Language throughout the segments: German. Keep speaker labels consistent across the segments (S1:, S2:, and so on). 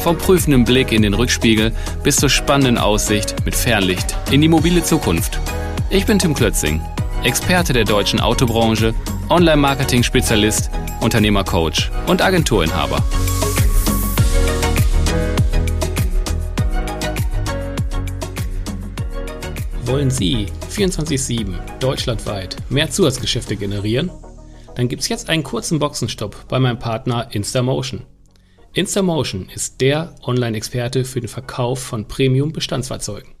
S1: Vom prüfenden Blick in den Rückspiegel bis zur spannenden Aussicht mit Fernlicht in die mobile Zukunft. Ich bin Tim Klötzing, Experte der deutschen Autobranche, Online-Marketing-Spezialist, Unternehmercoach und Agenturinhaber. Wollen Sie 24-7 deutschlandweit mehr Zusatzgeschäfte generieren? Dann gibt es jetzt einen kurzen Boxenstopp bei meinem Partner Instamotion. Instamotion ist der Online-Experte für den Verkauf von Premium-Bestandsfahrzeugen.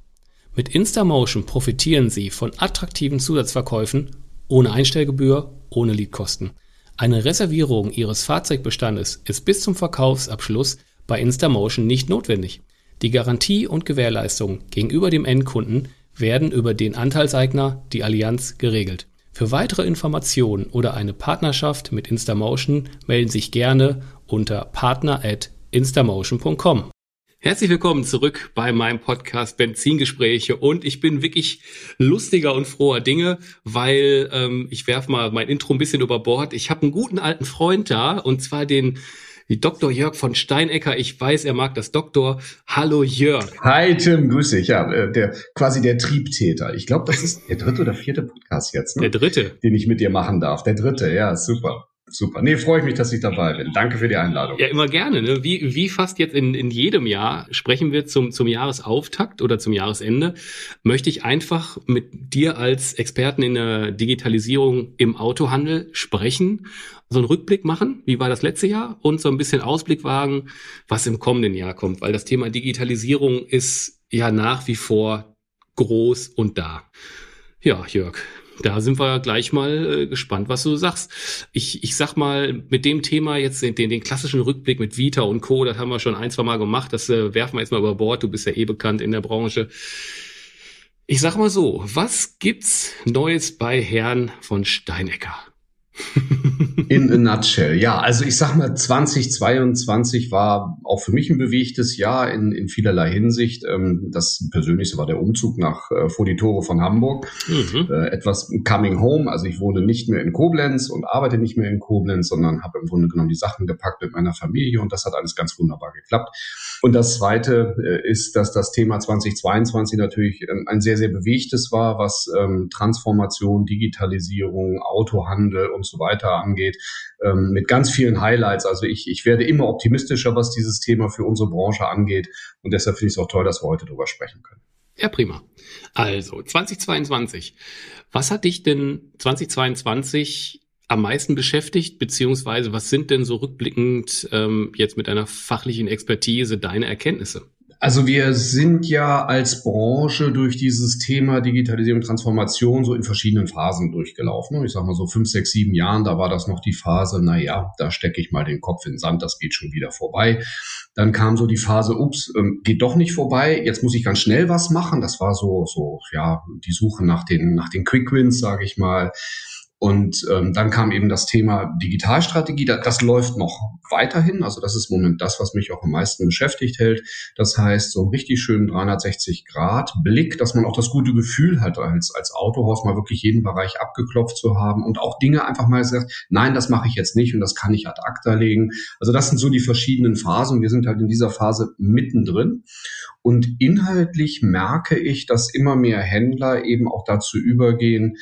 S1: Mit Instamotion profitieren Sie von attraktiven Zusatzverkäufen ohne Einstellgebühr, ohne Leadkosten. Eine Reservierung Ihres Fahrzeugbestandes ist bis zum Verkaufsabschluss bei Instamotion nicht notwendig. Die Garantie und Gewährleistung gegenüber dem Endkunden werden über den Anteilseigner, die Allianz, geregelt. Für weitere Informationen oder eine Partnerschaft mit Instamotion melden sich gerne unter partner@instamotion.com. Herzlich willkommen zurück bei meinem Podcast Benzingespräche und ich bin wirklich lustiger und froher Dinge, weil ähm, ich werfe mal mein Intro ein bisschen über Bord. Ich habe einen guten alten Freund da und zwar den Dr. Jörg von Steinecker. Ich weiß, er mag das Doktor. Hallo Jörg.
S2: Hi Tim, grüße dich. Ja, äh, der quasi der Triebtäter. Ich glaube, das ist der dritte oder vierte Podcast jetzt.
S1: Ne? Der dritte.
S2: Den ich mit dir machen darf. Der dritte, ja, super. Super. Nee, freue ich mich, dass ich dabei bin. Danke für die Einladung.
S1: Ja, immer gerne. Ne? Wie, wie fast jetzt in, in jedem Jahr sprechen wir zum, zum Jahresauftakt oder zum Jahresende, möchte ich einfach mit dir als Experten in der Digitalisierung im Autohandel sprechen, so einen Rückblick machen, wie war das letzte Jahr und so ein bisschen Ausblick wagen, was im kommenden Jahr kommt, weil das Thema Digitalisierung ist ja nach wie vor groß und da. Ja, Jörg, da sind wir gleich mal äh, gespannt, was du sagst. Ich, ich sag mal, mit dem Thema jetzt den, den klassischen Rückblick mit Vita und Co., das haben wir schon ein, zwei Mal gemacht. Das äh, werfen wir jetzt mal über Bord. Du bist ja eh bekannt in der Branche. Ich sag mal so, was gibt's Neues bei Herrn von Steinecker?
S2: In a nutshell. Ja, also ich sag mal, 2022 war auch für mich ein bewegtes Jahr in, in vielerlei Hinsicht. Ähm, das Persönlichste war der Umzug nach äh, vor die Tore von Hamburg. Mhm. Äh, etwas coming home. Also ich wohne nicht mehr in Koblenz und arbeite nicht mehr in Koblenz, sondern habe im Grunde genommen die Sachen gepackt mit meiner Familie und das hat alles ganz wunderbar geklappt. Und das Zweite äh, ist, dass das Thema 2022 natürlich ähm, ein sehr, sehr bewegtes war, was ähm, Transformation, Digitalisierung, Autohandel und so weiter angeht, ähm, mit ganz vielen Highlights. Also ich, ich werde immer optimistischer, was dieses Thema für unsere Branche angeht. Und deshalb finde ich es auch toll, dass wir heute darüber sprechen können.
S1: Ja, prima. Also 2022. Was hat dich denn 2022 am meisten beschäftigt, beziehungsweise was sind denn so rückblickend ähm, jetzt mit deiner fachlichen Expertise deine Erkenntnisse?
S2: Also wir sind ja als Branche durch dieses Thema Digitalisierung Transformation so in verschiedenen Phasen durchgelaufen. Ich sage mal so fünf, sechs, sieben Jahren, da war das noch die Phase, na ja, da stecke ich mal den Kopf in den Sand, das geht schon wieder vorbei. Dann kam so die Phase, ups, ähm, geht doch nicht vorbei, jetzt muss ich ganz schnell was machen. Das war so, so, ja, die Suche nach den, nach den Quick Wins, sage ich mal. Und ähm, dann kam eben das Thema Digitalstrategie. Das, das läuft noch weiterhin. Also das ist im Moment das, was mich auch am meisten beschäftigt hält. Das heißt, so einen richtig schönen 360-Grad-Blick, dass man auch das gute Gefühl hat, als, als Autohaus mal wirklich jeden Bereich abgeklopft zu haben und auch Dinge einfach mal gesagt, nein, das mache ich jetzt nicht und das kann ich ad acta legen. Also das sind so die verschiedenen Phasen. Wir sind halt in dieser Phase mittendrin. Und inhaltlich merke ich, dass immer mehr Händler eben auch dazu übergehen,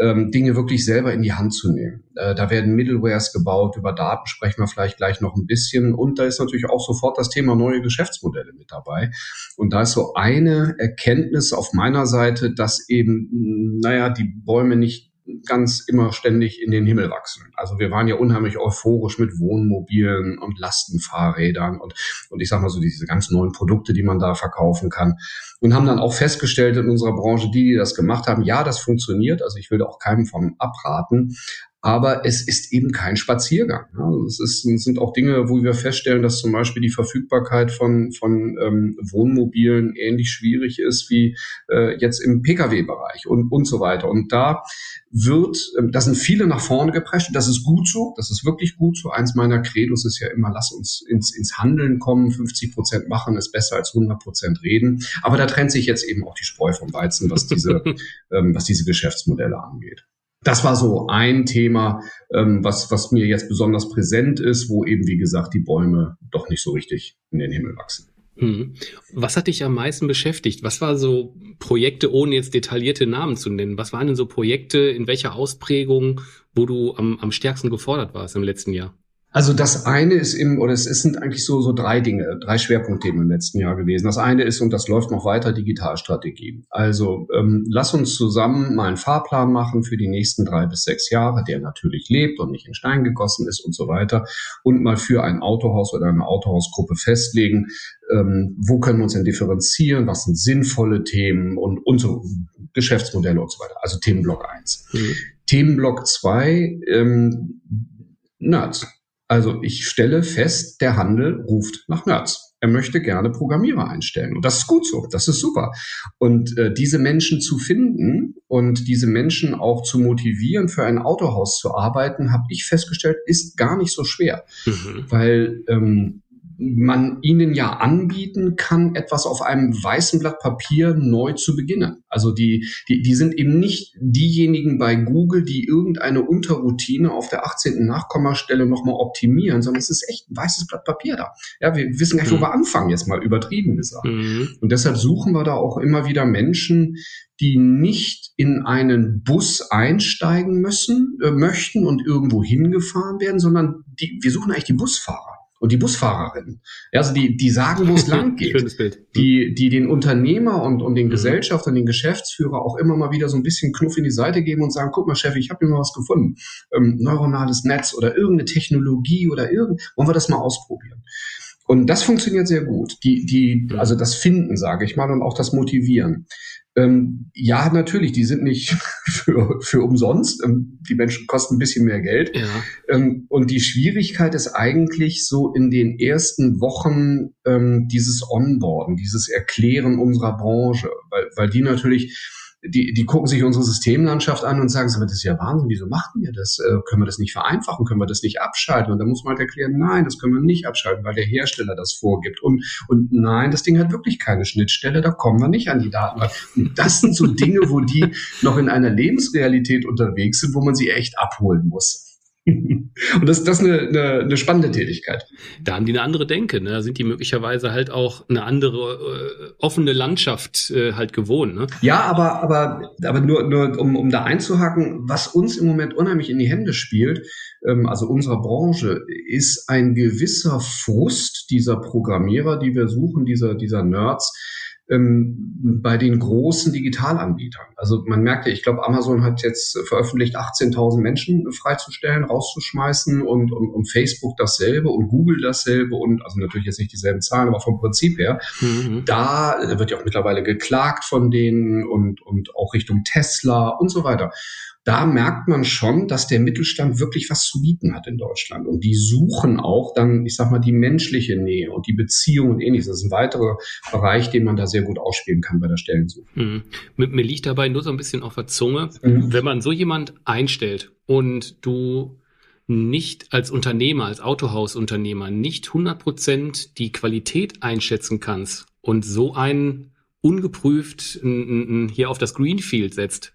S2: ähm, Dinge wirklich selber in die Hand zu nehmen. Äh, da werden Middlewares gebaut, über Daten sprechen wir vielleicht gleich noch ein bisschen. Und da ist natürlich auch sofort das Thema neue Geschäftsmodelle mit dabei. Und da ist so eine Erkenntnis auf meiner Seite, dass eben, naja, die Bäume nicht ganz immer ständig in den Himmel wachsen. Also wir waren ja unheimlich euphorisch mit Wohnmobilen und Lastenfahrrädern und, und ich sag mal so diese ganz neuen Produkte, die man da verkaufen kann. Und haben dann auch festgestellt in unserer Branche, die, die das gemacht haben, ja, das funktioniert. Also ich will auch keinem von abraten. Aber es ist eben kein Spaziergang. Also es, ist, es sind auch Dinge, wo wir feststellen, dass zum Beispiel die Verfügbarkeit von, von ähm, Wohnmobilen ähnlich schwierig ist wie äh, jetzt im Pkw-Bereich und, und so weiter. Und da wird, äh, da sind viele nach vorne geprescht. Das ist gut so, das ist wirklich gut so. Eins meiner Credos ist ja immer, lass uns ins, ins Handeln kommen. 50 Prozent machen ist besser als 100 Prozent reden. Aber da trennt sich jetzt eben auch die Spreu vom Weizen, was diese, ähm, was diese Geschäftsmodelle angeht. Das war so ein Thema, ähm, was, was mir jetzt besonders präsent ist, wo eben, wie gesagt, die Bäume doch nicht so richtig in den Himmel wachsen.
S1: Hm. Was hat dich am meisten beschäftigt? Was war so Projekte, ohne jetzt detaillierte Namen zu nennen? Was waren denn so Projekte, in welcher Ausprägung, wo du am, am stärksten gefordert warst im letzten Jahr?
S2: Also das eine ist im, oder es sind eigentlich so, so drei Dinge, drei Schwerpunktthemen im letzten Jahr gewesen. Das eine ist, und das läuft noch weiter, Digitalstrategie. Also ähm, lass uns zusammen mal einen Fahrplan machen für die nächsten drei bis sechs Jahre, der natürlich lebt und nicht in Stein gegossen ist und so weiter. Und mal für ein Autohaus oder eine Autohausgruppe festlegen, ähm, wo können wir uns denn differenzieren, was sind sinnvolle Themen und, und so Geschäftsmodelle und so weiter. Also Themenblock eins. Mhm. Themenblock zwei ähm, Nerds. Also ich stelle fest, der Handel ruft nach Nerds. Er möchte gerne Programmierer einstellen. Und das ist gut so, das ist super. Und äh, diese Menschen zu finden und diese Menschen auch zu motivieren, für ein Autohaus zu arbeiten, habe ich festgestellt, ist gar nicht so schwer. Mhm. Weil ähm, man ihnen ja anbieten kann, etwas auf einem weißen Blatt Papier neu zu beginnen. Also die, die, die sind eben nicht diejenigen bei Google, die irgendeine Unterroutine auf der 18. Nachkommastelle nochmal optimieren, sondern es ist echt ein weißes Blatt Papier da. Ja, wir wissen gar nicht, wo mhm. wir anfangen, jetzt mal übertrieben gesagt. Mhm. Und deshalb suchen wir da auch immer wieder Menschen, die nicht in einen Bus einsteigen müssen, äh, möchten und irgendwo hingefahren werden, sondern die, wir suchen eigentlich die Busfahrer und die Busfahrerin. Also die, die sagen, wo es lang geht. Schönes Bild. Die, die den Unternehmer und, und den mhm. Gesellschafter den Geschäftsführer auch immer mal wieder so ein bisschen Knuff in die Seite geben und sagen, guck mal, Chef, ich habe hier mal was gefunden. Ähm, neuronales Netz oder irgendeine Technologie oder irgend, wollen wir das mal ausprobieren. Und das funktioniert sehr gut. Die, die, mhm. also das Finden, sage ich mal, und auch das Motivieren. Ähm, ja, natürlich, die sind nicht für, für umsonst. Ähm, die Menschen kosten ein bisschen mehr Geld. Ja. Ähm, und die Schwierigkeit ist eigentlich so in den ersten Wochen ähm, dieses Onboarden, dieses Erklären unserer Branche, weil, weil die natürlich die, die gucken sich unsere Systemlandschaft an und sagen, das ist ja Wahnsinn, wieso machen wir das? Äh, können wir das nicht vereinfachen? Können wir das nicht abschalten? Und da muss man halt erklären, nein, das können wir nicht abschalten, weil der Hersteller das vorgibt. Und, und nein, das Ding hat wirklich keine Schnittstelle, da kommen wir nicht an die Daten. Und das sind so Dinge, wo die noch in einer Lebensrealität unterwegs sind, wo man sie echt abholen muss. Und das, das ist eine, eine, eine spannende Tätigkeit.
S1: Da haben die eine andere Denke, ne? Da sind die möglicherweise halt auch eine andere äh, offene Landschaft äh, halt gewohnt. Ne?
S2: Ja, aber, aber, aber nur, nur um, um da einzuhaken, was uns im Moment unheimlich in die Hände spielt, ähm, also unserer Branche, ist ein gewisser Frust dieser Programmierer, die wir suchen, dieser, dieser Nerds, ähm, bei den großen Digitalanbietern. Also man merkte, ich glaube, Amazon hat jetzt veröffentlicht, 18.000 Menschen freizustellen, rauszuschmeißen und, und, und Facebook dasselbe und Google dasselbe und also natürlich jetzt nicht dieselben Zahlen, aber vom Prinzip her. Mhm. Da wird ja auch mittlerweile geklagt von denen und, und auch Richtung Tesla und so weiter da merkt man schon, dass der Mittelstand wirklich was zu bieten hat in Deutschland. Und die suchen auch dann, ich sag mal, die menschliche Nähe und die Beziehung und ähnliches. Das ist ein weiterer Bereich, den man da sehr gut ausspielen kann bei der Stellensuche. Mhm.
S1: Mir liegt dabei nur so ein bisschen auf der Zunge, mhm. wenn man so jemand einstellt und du nicht als Unternehmer, als Autohausunternehmer nicht 100 Prozent die Qualität einschätzen kannst und so einen ungeprüft hier auf das Greenfield setzt,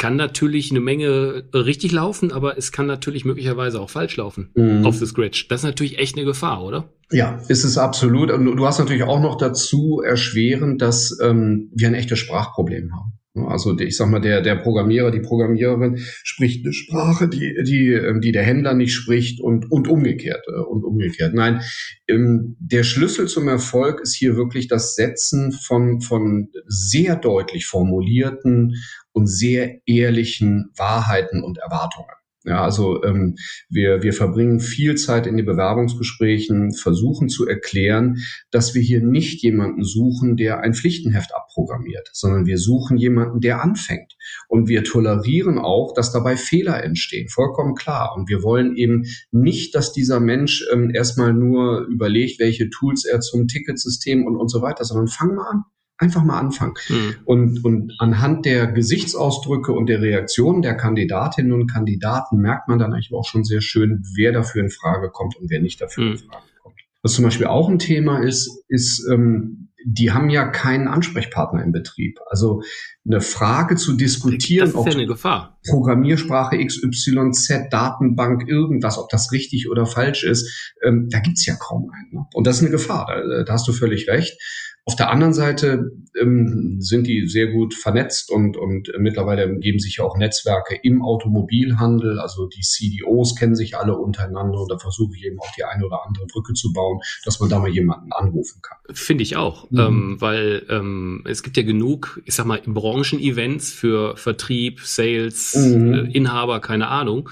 S1: kann natürlich eine Menge richtig laufen, aber es kann natürlich möglicherweise auch falsch laufen mhm. auf the Scratch. Das ist natürlich echt eine Gefahr, oder?
S2: Ja, ist es absolut. Und du hast natürlich auch noch dazu erschwerend, dass ähm, wir ein echtes Sprachproblem haben. Also ich sag mal, der, der Programmierer, die Programmiererin spricht eine Sprache, die, die, ähm, die der Händler nicht spricht und, und umgekehrt äh, und umgekehrt. Nein, ähm, der Schlüssel zum Erfolg ist hier wirklich das Setzen von, von sehr deutlich formulierten und sehr ehrlichen Wahrheiten und Erwartungen. Ja, also ähm, wir, wir verbringen viel Zeit in den Bewerbungsgesprächen, versuchen zu erklären, dass wir hier nicht jemanden suchen, der ein Pflichtenheft abprogrammiert, sondern wir suchen jemanden, der anfängt. Und wir tolerieren auch, dass dabei Fehler entstehen, vollkommen klar. Und wir wollen eben nicht, dass dieser Mensch ähm, erstmal nur überlegt, welche Tools er zum Ticketsystem und, und so weiter, sondern fang mal an. Einfach mal anfangen. Mhm. Und, und anhand der Gesichtsausdrücke und der Reaktionen der Kandidatinnen und Kandidaten merkt man dann eigentlich auch schon sehr schön, wer dafür in Frage kommt und wer nicht dafür mhm. in Frage kommt. Was zum Beispiel auch ein Thema ist, ist, ähm, die haben ja keinen Ansprechpartner im Betrieb. Also eine Frage zu diskutieren,
S1: das ist ja eine Gefahr.
S2: Programmiersprache XYZ, Datenbank, irgendwas, ob das richtig oder falsch ist, ähm, da gibt's ja kaum einen. Ne? Und das ist eine Gefahr, da, da hast du völlig recht. Auf der anderen Seite ähm, sind die sehr gut vernetzt und, und äh, mittlerweile geben sich ja auch Netzwerke im Automobilhandel. Also die CDOs kennen sich alle untereinander und da versuche ich eben auch die eine oder andere Brücke zu bauen, dass man da mal jemanden anrufen kann.
S1: Finde ich auch, mhm. ähm, weil ähm, es gibt ja genug, ich sag mal, Branchen-Events für Vertrieb, Sales, mhm. äh, Inhaber, keine Ahnung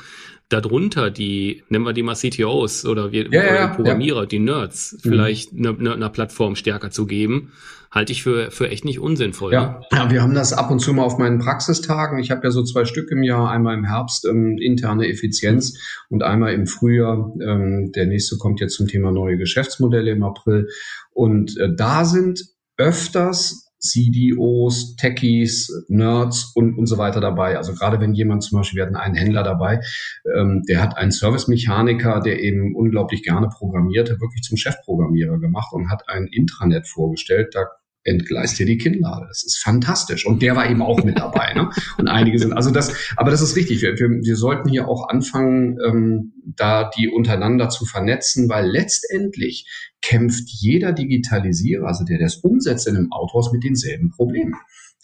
S1: darunter die, nennen wir die mal CTOs oder wir ja, ja, Programmierer, ja. die Nerds, mhm. vielleicht einer ne, ne Plattform stärker zu geben, halte ich für, für echt nicht unsinnvoll.
S2: Ja. Ja, wir haben das ab und zu mal auf meinen Praxistagen. Ich habe ja so zwei Stück im Jahr, einmal im Herbst ähm, interne Effizienz und einmal im Frühjahr. Ähm, der nächste kommt jetzt zum Thema neue Geschäftsmodelle im April. Und äh, da sind öfters CDOs, Techies, Nerds und, und so weiter dabei. Also gerade wenn jemand zum Beispiel, wir hatten einen Händler dabei, ähm, der hat einen Service-Mechaniker, der eben unglaublich gerne programmierte, wirklich zum Chefprogrammierer gemacht und hat ein Intranet vorgestellt. Da entgleist dir die Kinnlade. Das ist fantastisch. Und der war eben auch mit dabei. Ne? Und einige sind, also das, aber das ist richtig. Wir, wir, wir sollten hier auch anfangen, ähm, da die untereinander zu vernetzen, weil letztendlich kämpft jeder Digitalisierer, also der das umsetzt in einem Autohaus mit denselben Problemen.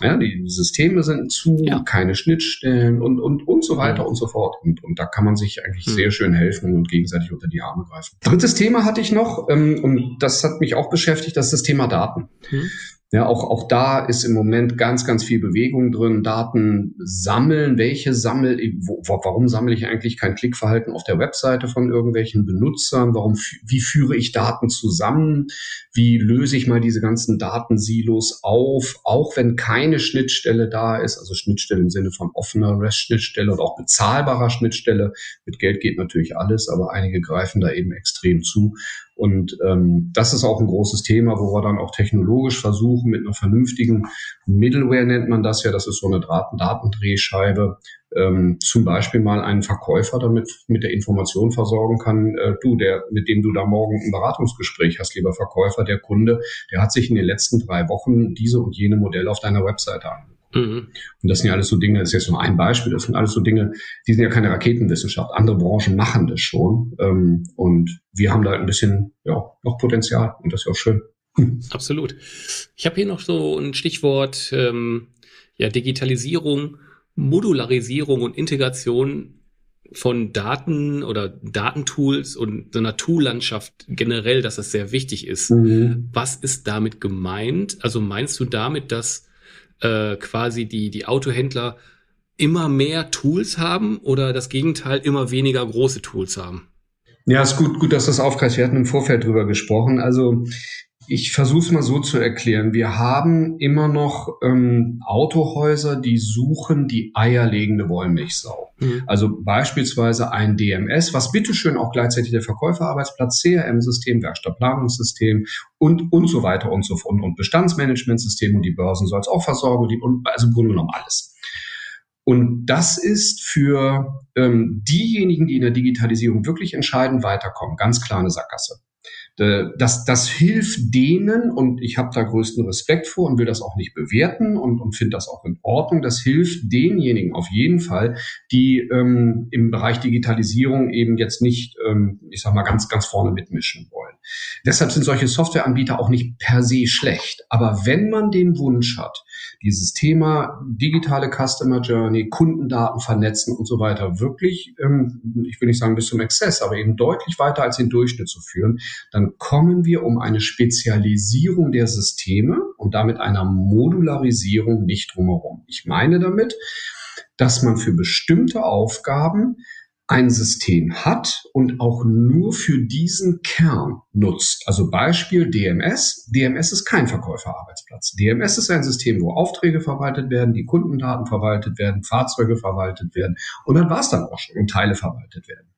S2: Ja, die Systeme sind zu, ja. keine Schnittstellen und, und, und so weiter und so fort. Und, und da kann man sich eigentlich mhm. sehr schön helfen und gegenseitig unter die Arme greifen. Drittes Thema hatte ich noch, ähm, und das hat mich auch beschäftigt, das ist das Thema Daten. Mhm. Ja, auch, auch da ist im Moment ganz, ganz viel Bewegung drin. Daten sammeln. Welche sammel, wo, warum sammle ich eigentlich kein Klickverhalten auf der Webseite von irgendwelchen Benutzern? Warum, wie führe ich Daten zusammen? Wie löse ich mal diese ganzen Datensilos auf? Auch wenn keine Schnittstelle da ist, also Schnittstelle im Sinne von offener REST-Schnittstelle und auch bezahlbarer Schnittstelle. Mit Geld geht natürlich alles, aber einige greifen da eben extrem zu. Und ähm, das ist auch ein großes Thema, wo wir dann auch technologisch versuchen, mit einer vernünftigen Middleware nennt man das ja, das ist so eine Daten Datendrehscheibe, ähm, zum Beispiel mal einen Verkäufer damit mit der Information versorgen kann, äh, du, der, mit dem du da morgen ein Beratungsgespräch hast, lieber Verkäufer, der Kunde, der hat sich in den letzten drei Wochen diese und jene Modelle auf deiner Webseite angeguckt. Mhm. Und das sind ja alles so Dinge, das ist jetzt nur ein Beispiel, das sind alles so Dinge, die sind ja keine Raketenwissenschaft. Andere Branchen machen das schon. Ähm, und wir haben da ein bisschen ja, noch Potenzial und das ist ja auch schön.
S1: Absolut. Ich habe hier noch so ein Stichwort ähm, ja, Digitalisierung, Modularisierung und Integration von Daten oder Datentools und so einer Tool-Landschaft generell, dass das sehr wichtig ist. Mhm. Was ist damit gemeint? Also meinst du damit, dass äh, quasi die, die Autohändler immer mehr Tools haben oder das Gegenteil immer weniger große Tools haben?
S2: Ja, ist gut, gut, dass das aufgreift. Wir hatten im Vorfeld drüber gesprochen. Also ich versuche es mal so zu erklären. Wir haben immer noch ähm, Autohäuser, die suchen die eierlegende Wollmilchsau. Mhm. Also beispielsweise ein DMS, was bitteschön auch gleichzeitig der Verkäuferarbeitsplatz, CRM-System, Werkstattplanungssystem und, und so weiter und so fort. Und Bestandsmanagementsystem und die Börsen soll es auch versorgen, die, und, also im Grunde genommen alles. Und das ist für ähm, diejenigen, die in der Digitalisierung wirklich entscheidend weiterkommen, ganz klar eine Sackgasse. Äh, das, das hilft denen, und ich habe da größten Respekt vor und will das auch nicht bewerten und, und finde das auch in Ordnung, das hilft denjenigen auf jeden Fall, die ähm, im Bereich Digitalisierung eben jetzt nicht, ähm, ich sag mal, ganz, ganz vorne mitmischen wollen. Deshalb sind solche Softwareanbieter auch nicht per se schlecht. Aber wenn man den Wunsch hat, dieses Thema digitale Customer Journey, Kundendaten vernetzen und so weiter wirklich, ähm, ich will nicht sagen bis zum Exzess, aber eben deutlich weiter als den Durchschnitt zu führen, dann kommen wir um eine Spezialisierung der Systeme und damit einer Modularisierung nicht drumherum. Ich meine damit, dass man für bestimmte Aufgaben ein System hat und auch nur für diesen Kern nutzt. Also Beispiel DMS. DMS ist kein Verkäuferarbeitsplatz. DMS ist ein System, wo Aufträge verwaltet werden, die Kundendaten verwaltet werden, Fahrzeuge verwaltet werden und dann war es dann auch schon und Teile verwaltet werden.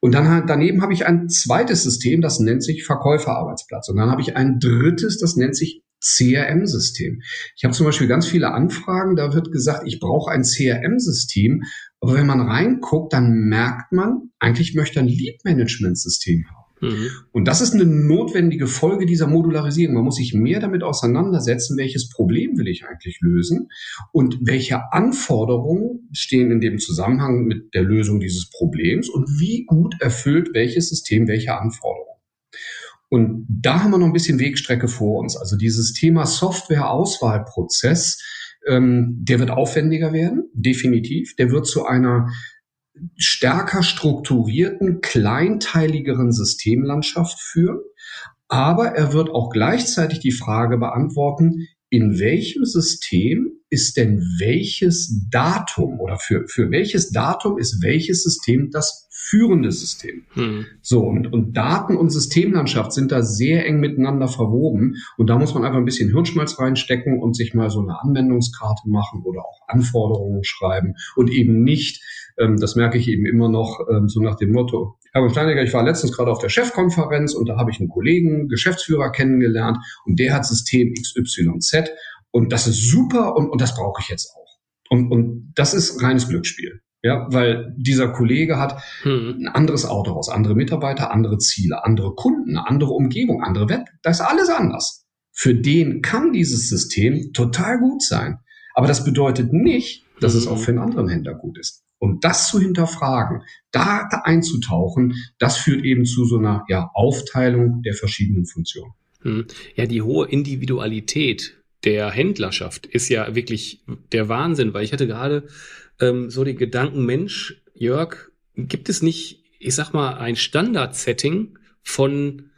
S2: Und dann daneben habe ich ein zweites System, das nennt sich Verkäuferarbeitsplatz. Und dann habe ich ein drittes, das nennt sich CRM-System. Ich habe zum Beispiel ganz viele Anfragen, da wird gesagt, ich brauche ein CRM-System. Aber wenn man reinguckt, dann merkt man, eigentlich möchte ein Lead-Management-System haben. Mhm. Und das ist eine notwendige Folge dieser Modularisierung. Man muss sich mehr damit auseinandersetzen, welches Problem will ich eigentlich lösen und welche Anforderungen stehen in dem Zusammenhang mit der Lösung dieses Problems und wie gut erfüllt welches System welche Anforderungen. Und da haben wir noch ein bisschen Wegstrecke vor uns. Also dieses Thema Software-Auswahlprozess, ähm, der wird aufwendiger werden, definitiv. Der wird zu einer stärker strukturierten, kleinteiligeren Systemlandschaft führen. Aber er wird auch gleichzeitig die Frage beantworten, in welchem System ist denn welches Datum oder für, für welches Datum ist welches System das führende System? Hm. So, und, und Daten und Systemlandschaft sind da sehr eng miteinander verwoben. Und da muss man einfach ein bisschen Hirnschmalz reinstecken und sich mal so eine Anwendungskarte machen oder auch Anforderungen schreiben und eben nicht ähm, das merke ich eben immer noch ähm, so nach dem Motto. Herr Steinegger, ich war letztens gerade auf der Chefkonferenz und da habe ich einen Kollegen, Geschäftsführer kennengelernt und der hat System XYZ und das ist super und, und das brauche ich jetzt auch. Und, und das ist reines Glücksspiel. Ja, weil dieser Kollege hat hm. ein anderes Autohaus, andere Mitarbeiter, andere Ziele, andere Kunden, eine andere Umgebung, andere Wett. Das ist alles anders. Für den kann dieses System total gut sein. Aber das bedeutet nicht, dass hm. es auch für einen anderen Händler gut ist. Und das zu hinterfragen, da einzutauchen, das führt eben zu so einer ja, Aufteilung der verschiedenen Funktionen.
S1: Hm. Ja, die hohe Individualität der Händlerschaft ist ja wirklich der Wahnsinn, weil ich hatte gerade ähm, so den Gedanken, Mensch, Jörg, gibt es nicht, ich sag mal, ein Standard-Setting von,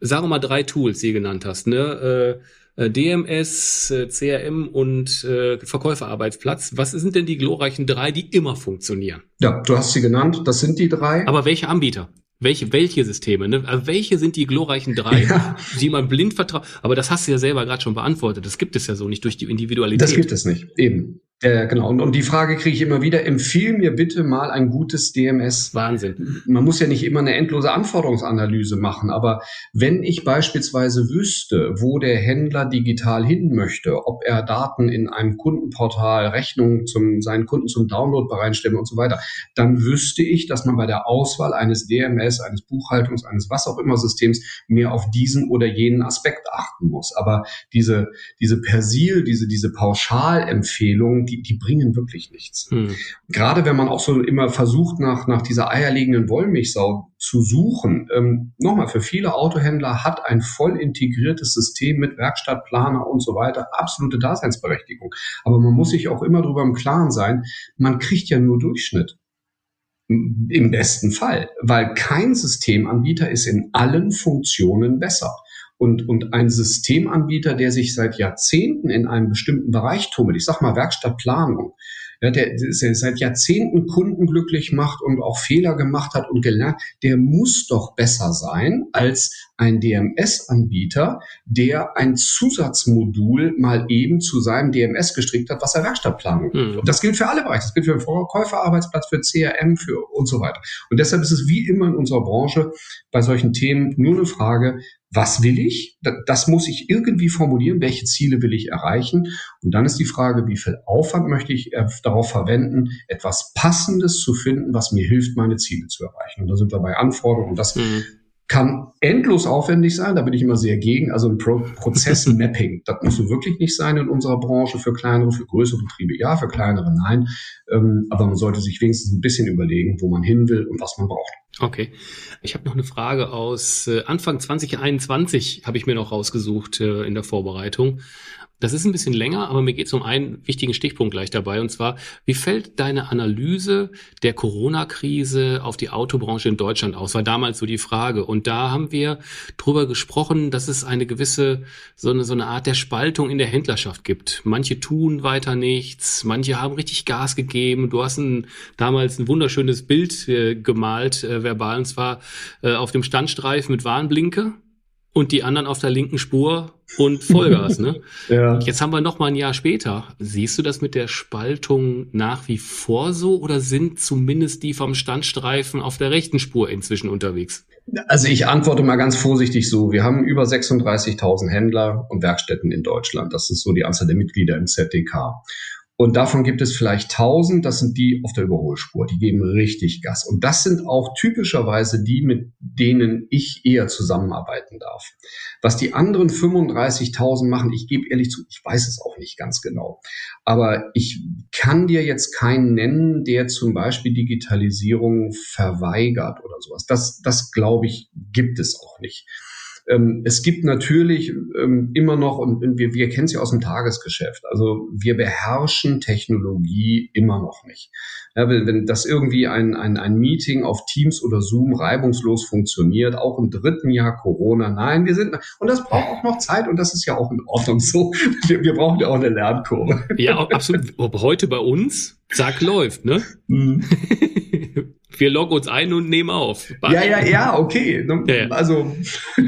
S1: sagen wir mal, drei Tools, die du genannt hast, ne? Äh, äh, DMS, äh, CRM und äh, Verkäuferarbeitsplatz. Was sind denn die glorreichen drei, die immer funktionieren?
S2: Ja, du hast sie genannt. Das sind die drei.
S1: Aber welche Anbieter? Welche, welche Systeme? Ne? Also welche sind die glorreichen drei, ja. die man blind vertraut? Aber das hast du ja selber gerade schon beantwortet. Das gibt es ja so nicht durch die Individualität.
S2: Das gibt es nicht, eben. Äh, genau. Und, und die Frage kriege ich immer wieder, empfiehl mir bitte mal ein gutes DMS.
S1: Wahnsinn.
S2: Man muss ja nicht immer eine endlose Anforderungsanalyse machen, aber wenn ich beispielsweise wüsste, wo der Händler digital hin möchte, ob er Daten in einem Kundenportal, Rechnungen zum, seinen Kunden zum Download bereitstellen und so weiter, dann wüsste ich, dass man bei der Auswahl eines DMS, eines Buchhaltungs, eines was auch immer Systems mehr auf diesen oder jenen Aspekt achten muss. Aber diese, diese Persil, diese, diese Pauschalempfehlung, die, die bringen wirklich nichts. Hm. Gerade wenn man auch so immer versucht, nach, nach dieser eierlegenden Wollmilchsau zu suchen. Ähm, Nochmal, für viele Autohändler hat ein voll integriertes System mit Werkstattplaner und so weiter absolute Daseinsberechtigung. Aber man muss sich auch immer darüber im Klaren sein, man kriegt ja nur Durchschnitt. Im besten Fall, weil kein Systemanbieter ist in allen Funktionen besser. Und, und ein Systemanbieter, der sich seit Jahrzehnten in einem bestimmten Bereich tummelt, ich sag mal Werkstattplanung, ja, der, der seit Jahrzehnten Kunden glücklich macht und auch Fehler gemacht hat und gelernt, der muss doch besser sein als ein DMS-Anbieter, der ein Zusatzmodul mal eben zu seinem DMS gestrickt hat, was er Werkstattplanung mhm. Und das gilt für alle Bereiche. Das gilt für den Verkäuferarbeitsplatz, für CRM, für und so weiter. Und deshalb ist es wie immer in unserer Branche bei solchen Themen nur eine Frage, was will ich? Das muss ich irgendwie formulieren. Welche Ziele will ich erreichen? Und dann ist die Frage, wie viel Aufwand möchte ich äh, darauf verwenden, etwas Passendes zu finden, was mir hilft, meine Ziele zu erreichen. Und da sind wir bei Anforderungen. Das mhm. Kann endlos aufwendig sein. Da bin ich immer sehr gegen. Also ein Pro Prozessmapping, das muss so wirklich nicht sein in unserer Branche. Für kleinere, für größere Betriebe ja, für kleinere nein. Ähm, aber man sollte sich wenigstens ein bisschen überlegen, wo man hin will und was man braucht.
S1: Okay. Ich habe noch eine Frage aus äh, Anfang 2021, habe ich mir noch rausgesucht äh, in der Vorbereitung. Das ist ein bisschen länger, aber mir geht es um einen wichtigen Stichpunkt gleich dabei. Und zwar, wie fällt deine Analyse der Corona-Krise auf die Autobranche in Deutschland aus? War damals so die Frage. Und da haben wir drüber gesprochen, dass es eine gewisse, so eine, so eine Art der Spaltung in der Händlerschaft gibt. Manche tun weiter nichts, manche haben richtig Gas gegeben. Du hast ein, damals ein wunderschönes Bild äh, gemalt, äh, verbal, und zwar äh, auf dem Standstreifen mit Warnblinke und die anderen auf der linken Spur und Vollgas. ne? ja. Jetzt haben wir noch mal ein Jahr später. Siehst du das mit der Spaltung nach wie vor so oder sind zumindest die vom Standstreifen auf der rechten Spur inzwischen unterwegs?
S2: Also ich antworte mal ganz vorsichtig so. Wir haben über 36.000 Händler und Werkstätten in Deutschland. Das ist so die Anzahl der Mitglieder im ZDK. Und davon gibt es vielleicht 1000, das sind die auf der Überholspur, die geben richtig Gas. Und das sind auch typischerweise die, mit denen ich eher zusammenarbeiten darf. Was die anderen 35.000 machen, ich gebe ehrlich zu, ich weiß es auch nicht ganz genau. Aber ich kann dir jetzt keinen nennen, der zum Beispiel Digitalisierung verweigert oder sowas. Das, das glaube ich, gibt es auch nicht. Ähm, es gibt natürlich ähm, immer noch, und wir, wir kennen es ja aus dem Tagesgeschäft, also wir beherrschen Technologie immer noch nicht. Ja, wenn, wenn das irgendwie ein, ein, ein Meeting auf Teams oder Zoom reibungslos funktioniert, auch im dritten Jahr Corona, nein, wir sind, und das braucht auch noch Zeit und das ist ja auch in Ordnung so. Wir, wir brauchen ja auch eine Lernkurve.
S1: Ja, absolut. Heute bei uns, zack, läuft, ne? Mhm. wir loggen uns ein und nehmen auf.
S2: Ja, ja, ja, okay. Ja, ja. Also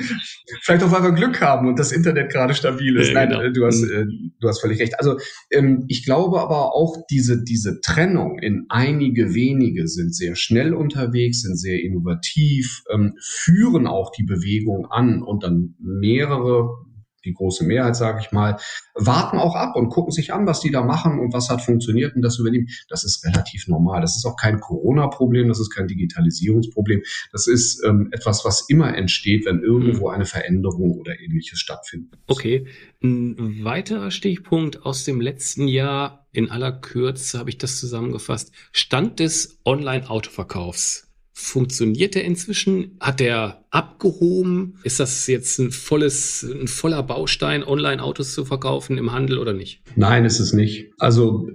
S2: vielleicht auch, weil wir Glück haben und das Internet gerade stabil ist. Ja, Nein, genau. du hast, mhm. äh, du hast völlig recht. Also ähm, ich glaube aber auch diese diese Trennung in einige wenige sind sehr schnell unterwegs, sind sehr innovativ, ähm, führen auch die Bewegung an und dann mehrere die große Mehrheit, sage ich mal, warten auch ab und gucken sich an, was die da machen und was hat funktioniert und das übernehmen. Das ist relativ normal. Das ist auch kein Corona-Problem, das ist kein Digitalisierungsproblem. Das ist ähm, etwas, was immer entsteht, wenn irgendwo eine Veränderung oder ähnliches stattfindet.
S1: Okay. Ein weiterer Stichpunkt aus dem letzten Jahr, in aller Kürze habe ich das zusammengefasst, Stand des Online-Autoverkaufs. Funktioniert der inzwischen? Hat der abgehoben? Ist das jetzt ein volles, ein voller Baustein, Online-Autos zu verkaufen im Handel oder nicht?
S2: Nein, ist es nicht. Also,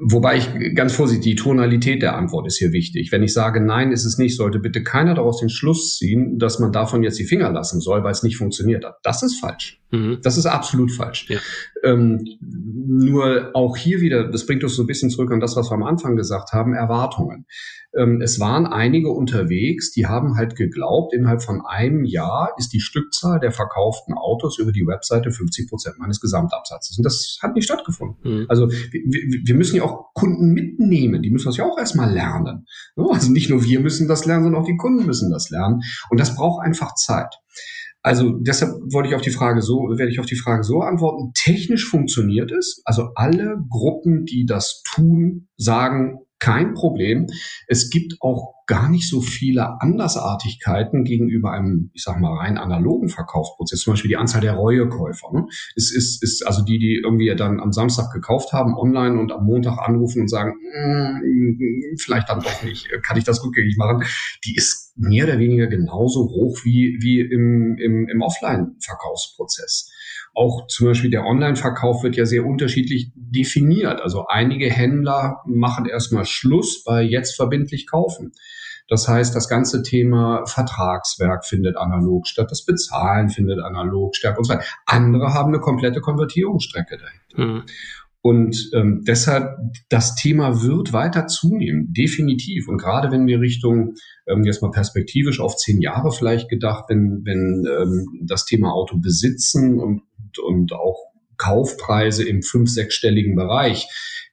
S2: wobei ich ganz vorsichtig, die Tonalität der Antwort ist hier wichtig. Wenn ich sage, nein, ist es nicht, sollte bitte keiner daraus den Schluss ziehen, dass man davon jetzt die Finger lassen soll, weil es nicht funktioniert hat. Das ist falsch. Mhm. Das ist absolut falsch. Ja. Ähm, nur auch hier wieder, das bringt uns so ein bisschen zurück an das, was wir am Anfang gesagt haben, Erwartungen. Ähm, es waren einige unterwegs, die haben halt geglaubt, innerhalb von einem Jahr ist die Stückzahl der verkauften Autos über die Webseite 50 Prozent meines Gesamtabsatzes. Und das hat nicht stattgefunden. Mhm. Also wir, wir, müssen ja auch Kunden mitnehmen. Die müssen das ja auch erstmal lernen. Also nicht nur wir müssen das lernen, sondern auch die Kunden müssen das lernen. Und das braucht einfach Zeit. Also deshalb wollte ich auf die Frage so, werde ich auf die Frage so antworten. Technisch funktioniert es. Also alle Gruppen, die das tun, sagen, kein Problem. Es gibt auch gar nicht so viele Andersartigkeiten gegenüber einem, ich sag mal, rein analogen Verkaufsprozess. Zum Beispiel die Anzahl der Reuekäufer. Ne? Es ist, ist also die, die irgendwie dann am Samstag gekauft haben online und am Montag anrufen und sagen, mm, vielleicht dann doch nicht, kann ich das rückgängig machen. Die ist mehr oder weniger genauso hoch wie, wie im, im, im Offline-Verkaufsprozess. Auch zum Beispiel der Online-Verkauf wird ja sehr unterschiedlich definiert. Also einige Händler machen erstmal Schluss bei jetzt verbindlich kaufen. Das heißt, das ganze Thema Vertragswerk findet analog statt, das Bezahlen findet analog statt und so weiter. Andere haben eine komplette Konvertierungsstrecke dahinter. Mhm. Und ähm, deshalb, das Thema wird weiter zunehmen, definitiv. Und gerade wenn wir Richtung, ähm, jetzt mal perspektivisch auf zehn Jahre vielleicht gedacht, wenn, wenn ähm, das Thema Auto besitzen und, und auch Kaufpreise im fünf-, sechsstelligen Bereich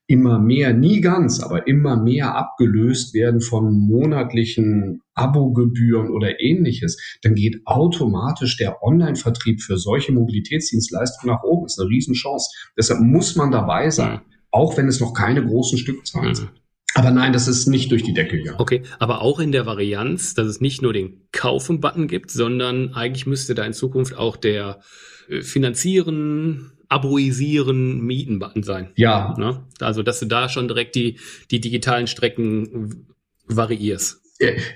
S2: immer mehr, nie ganz, aber immer mehr abgelöst werden von monatlichen Abogebühren oder ähnliches, dann geht automatisch der Online-Vertrieb für solche Mobilitätsdienstleistungen nach oben. Das ist eine Riesenchance. Deshalb muss man dabei sein, auch wenn es noch keine großen Stückzahlen sind. Aber nein, das ist nicht durch die Decke gegangen.
S1: Okay, aber auch in der Varianz, dass es nicht nur den Kaufen-Button gibt, sondern eigentlich müsste da in Zukunft auch der äh, Finanzieren, Aboisieren, Mieten-Button sein.
S2: Ja.
S1: Ne? Also, dass du da schon direkt die, die digitalen Strecken variierst.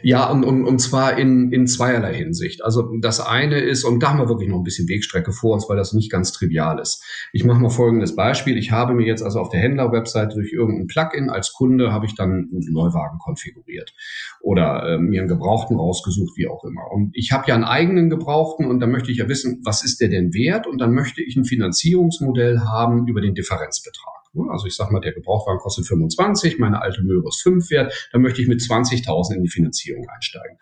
S2: Ja, und, und, und zwar in, in zweierlei Hinsicht. Also das eine ist, und da haben wir wirklich noch ein bisschen Wegstrecke vor uns, weil das nicht ganz trivial ist. Ich mache mal folgendes Beispiel. Ich habe mir jetzt also auf der Händler-Webseite durch irgendein Plugin als Kunde habe ich dann einen Neuwagen konfiguriert oder äh, mir einen Gebrauchten rausgesucht, wie auch immer. Und ich habe ja einen eigenen Gebrauchten und da möchte ich ja wissen, was ist der denn wert? Und dann möchte ich ein Finanzierungsmodell haben über den Differenzbetrag. Also ich sage mal, der Gebrauchtwagen kostet 25, meine alte Möhre ist 5 wert, dann möchte ich mit 20.000 in die Finanzierung einsteigen.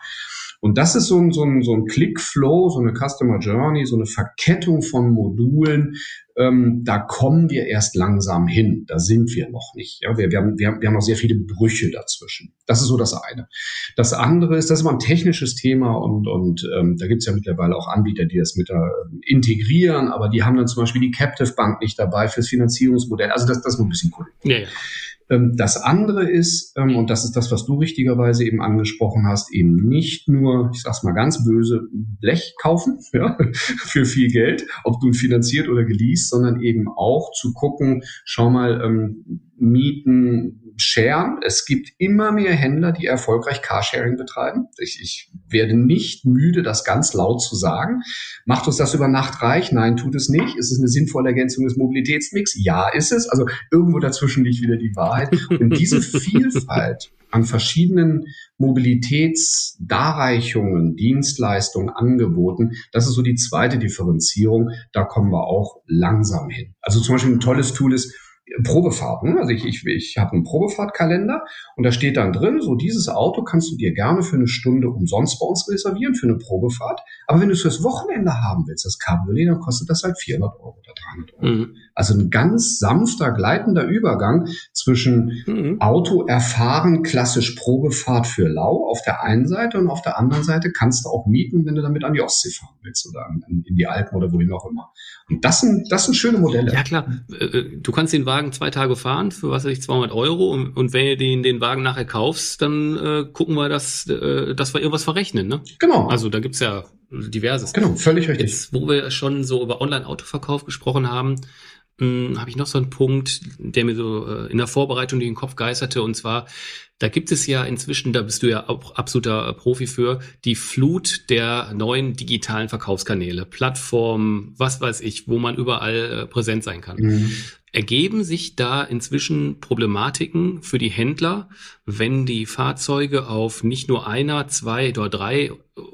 S2: Und das ist so ein, so ein, so ein Click-Flow, so eine Customer Journey, so eine Verkettung von Modulen. Ähm, da kommen wir erst langsam hin. Da sind wir noch nicht. Ja, wir, wir, haben, wir, haben, wir haben noch sehr viele Brüche dazwischen. Das ist so das eine. Das andere ist, das ist immer ein technisches Thema und, und ähm, da gibt es ja mittlerweile auch Anbieter, die das mit äh, integrieren, aber die haben dann zum Beispiel die Captive Bank nicht dabei fürs Finanzierungsmodell. Also das, das ist ein bisschen cool. Ja, ja. Ähm, das andere ist, ähm, und das ist das, was du richtigerweise eben angesprochen hast, eben nicht nur, ich sag's mal ganz böse, Blech kaufen ja, für viel Geld, ob du finanziert oder geleast, sondern eben auch zu gucken, schau mal, ähm, Mieten, Sharen. Es gibt immer mehr Händler, die erfolgreich Carsharing betreiben. Ich, ich werde nicht müde, das ganz laut zu sagen. Macht uns das über Nacht reich? Nein, tut es nicht. Ist es eine sinnvolle Ergänzung des Mobilitätsmix? Ja, ist es. Also irgendwo dazwischen liegt wieder die Wahrheit. Und diese Vielfalt an verschiedenen Mobilitätsdarreichungen, Dienstleistungen, Angeboten, das ist so die zweite Differenzierung. Da kommen wir auch langsam hin. Also zum Beispiel ein tolles Tool ist, Probefahrten. Also ich, ich, ich habe einen Probefahrtkalender und da steht dann drin, so dieses Auto kannst du dir gerne für eine Stunde umsonst bei uns reservieren, für eine Probefahrt. Aber wenn du es fürs Wochenende haben willst, das Cabriolet, dann kostet das halt 400 Euro oder 300 Euro. Mhm. Also ein ganz sanfter, gleitender Übergang zwischen mhm. Auto erfahren, klassisch Probefahrt für lau auf der einen Seite und auf der anderen Seite kannst du auch mieten, wenn du damit an die Ostsee fahren willst oder in die Alpen oder wohin auch immer. Und das sind, das sind schöne Modelle.
S1: Ja klar, äh, äh, du kannst den Wagen zwei Tage fahren für was weiß ich 200 Euro und, und wenn du den, den Wagen nachher kaufst, dann äh, gucken wir, dass, äh, dass wir irgendwas verrechnen. Ne?
S2: Genau.
S1: Also da gibt's ja diverses.
S2: Genau, völlig richtig.
S1: Jetzt, wo wir schon so über Online-Autoverkauf gesprochen haben, hm, habe ich noch so einen Punkt, der mir so äh, in der Vorbereitung durch den Kopf geisterte. Und zwar, da gibt es ja inzwischen, da bist du ja auch absoluter Profi für, die Flut der neuen digitalen Verkaufskanäle, Plattformen, was weiß ich, wo man überall äh, präsent sein kann. Mhm. Ergeben sich da inzwischen Problematiken für die Händler, wenn die Fahrzeuge auf nicht nur einer, zwei oder drei,